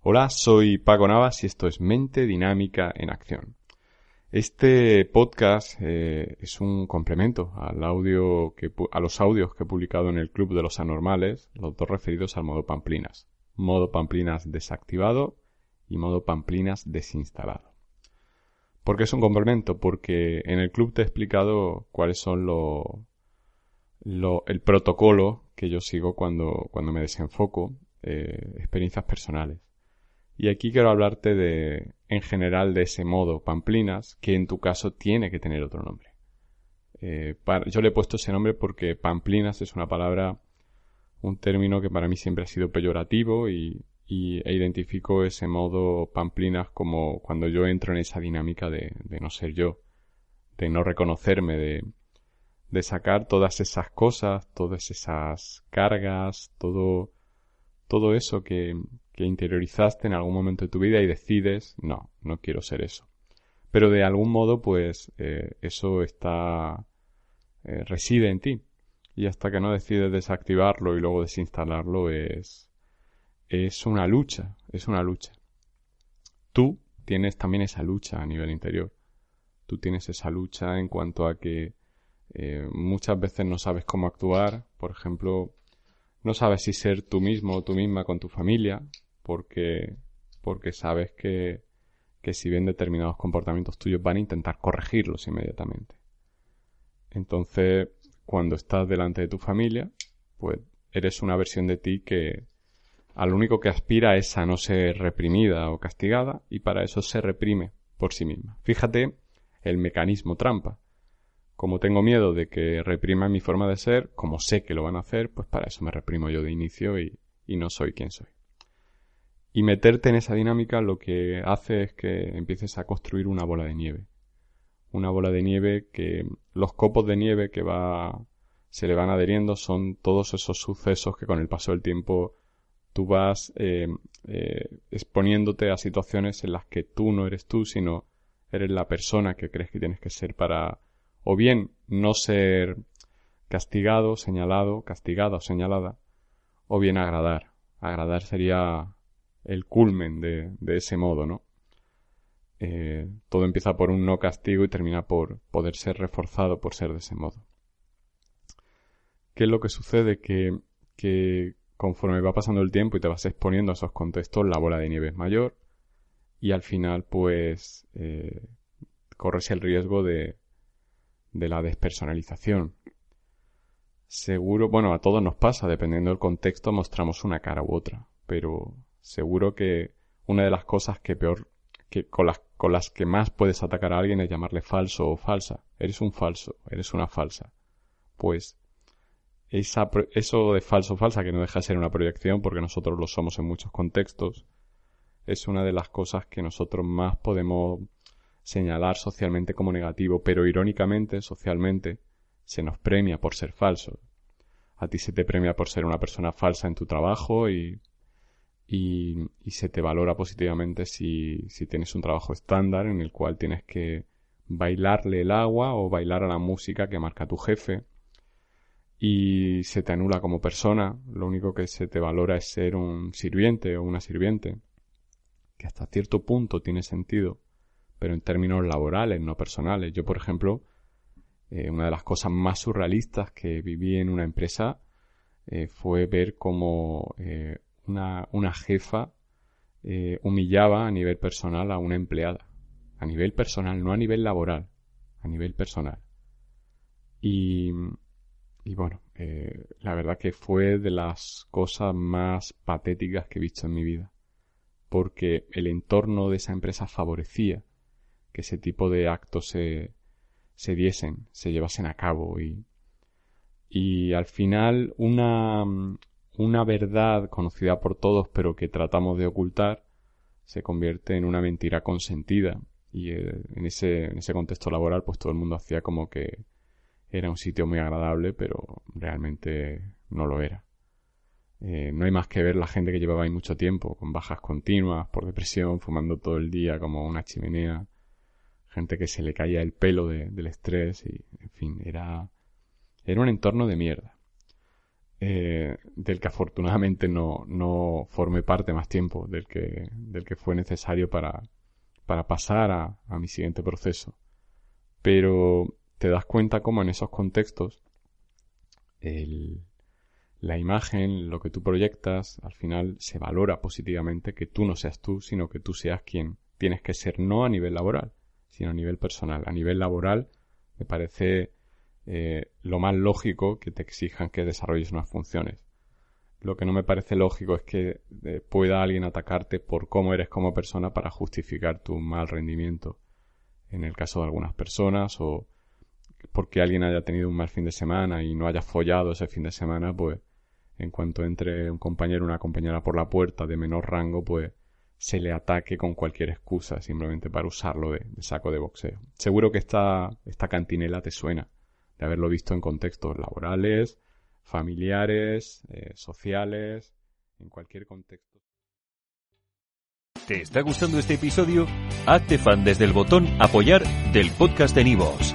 Hola, soy Paco Navas y esto es Mente Dinámica en Acción. Este podcast eh, es un complemento al audio que, a los audios que he publicado en el Club de los Anormales, los dos referidos al modo Pamplinas. Modo Pamplinas desactivado y modo Pamplinas desinstalado. ¿Por qué es un complemento? Porque en el club te he explicado cuáles son lo, el protocolo que yo sigo cuando, cuando me desenfoco eh, experiencias personales. Y aquí quiero hablarte de, en general, de ese modo Pamplinas, que en tu caso tiene que tener otro nombre. Eh, yo le he puesto ese nombre porque Pamplinas es una palabra, un término que para mí siempre ha sido peyorativo y, e identifico ese modo Pamplinas como cuando yo entro en esa dinámica de, de no ser yo, de no reconocerme, de, de sacar todas esas cosas, todas esas cargas, todo todo eso que, interiorizaste en algún momento de tu vida y decides, no, no quiero ser eso. Pero de algún modo, pues eh, eso está, eh, reside en ti. Y hasta que no decides desactivarlo y luego desinstalarlo es, es una lucha, es una lucha. Tú tienes también esa lucha a nivel interior. Tú tienes esa lucha en cuanto a que eh, muchas veces no sabes cómo actuar. Por ejemplo, no sabes si ser tú mismo o tú misma con tu familia, porque, porque sabes que, que si ven determinados comportamientos tuyos van a intentar corregirlos inmediatamente. Entonces, cuando estás delante de tu familia, pues eres una versión de ti que al único que aspira es a no ser reprimida o castigada y para eso se reprime por sí misma. Fíjate el mecanismo trampa como tengo miedo de que repriman mi forma de ser, como sé que lo van a hacer, pues para eso me reprimo yo de inicio y, no soy quien soy. Y meterte en esa dinámica lo que hace es que empieces a construir una bola de nieve. Una bola de nieve que los copos de nieve que va se le van adheriendo son todos esos sucesos que con el paso del tiempo tú vas eh, eh, exponiéndote a situaciones en las que tú no eres tú, sino eres la persona que crees que tienes que ser para o bien no ser castigado, señalado, castigada o señalada, o bien agradar. Agradar sería el culmen de, ese modo, ¿no? Eh, todo empieza por un no castigo y termina por poder ser reforzado por ser de ese modo. ¿Qué es lo que sucede? Que, que conforme va pasando el tiempo y te vas exponiendo a esos contextos, la bola de nieve es mayor y al final pues eh, corres el riesgo de, de la despersonalización. Seguro, bueno, a todos nos pasa, dependiendo del contexto mostramos una cara u otra, pero seguro que una de las cosas que peor, que con las, con las que más puedes atacar a alguien es llamarle falso o falsa. Eres un falso, eres una falsa. Pues esa, eso de falso o falsa, que no deja de ser una proyección porque nosotros lo somos en muchos contextos, es una de las cosas que nosotros más podemos señalar socialmente como negativo, pero irónicamente, socialmente, se nos premia por ser falso. A ti se te premia por ser una persona falsa en tu trabajo y, y, se te valora positivamente si, si tienes un trabajo estándar en el cual tienes que bailarle el agua o bailar a la música que marca tu jefe. Y se te anula como persona, lo único que se te valora es ser un sirviente o una sirviente, que hasta cierto punto tiene sentido, pero en términos laborales, no personales. Yo, por ejemplo, eh, una de las cosas más surrealistas que viví en una empresa eh, fue ver cómo eh, una, una, jefa humillaba a nivel personal a una empleada. A nivel personal, no a nivel laboral, a nivel personal. Y, y bueno, la verdad que fue de las cosas más patéticas que he visto en mi vida. Porque el entorno de esa empresa favorecía que ese tipo de actos se, se diesen, se llevasen a cabo y, y al final una, una verdad conocida por todos pero que tratamos de ocultar se convierte en una mentira consentida y eh, en, ese, en ese contexto laboral pues todo el mundo hacía como que era un sitio muy agradable pero realmente no lo era. Eh, no hay más que ver la gente que llevaba ahí mucho tiempo, con bajas continuas, por depresión, fumando todo el día como una chimenea, gente que se le caía el pelo del estrés y, en fin, era, era un entorno de mierda. Eh, del que afortunadamente no, no formé parte más tiempo del que, del que fue necesario para, para pasar a, a mi siguiente proceso. Pero te das cuenta cómo en esos contextos el, la imagen, lo que tú proyectas, al final se valora positivamente que tú no seas tú, sino que tú seas quien tienes que ser no a nivel laboral, sino a nivel personal. A nivel laboral me parece eh, lo más lógico que te exijan que desarrolles unas funciones. Lo que no me parece lógico es que eh, pueda alguien atacarte por cómo eres como persona para justificar tu mal rendimiento. En el caso de algunas personas o porque alguien haya tenido un mal fin de semana y no haya follado ese fin de semana, pues en cuanto entre un compañero o una compañera por la puerta de menor rango, pues se le ataque con cualquier excusa simplemente para usarlo de, saco de boxeo. Seguro que esta, esta cantinela te suena de haberlo visto en contextos laborales, familiares, eh, sociales, en cualquier contexto. ¿Te está gustando este episodio? Hazte fan desde el botón apoyar del podcast de Nivos.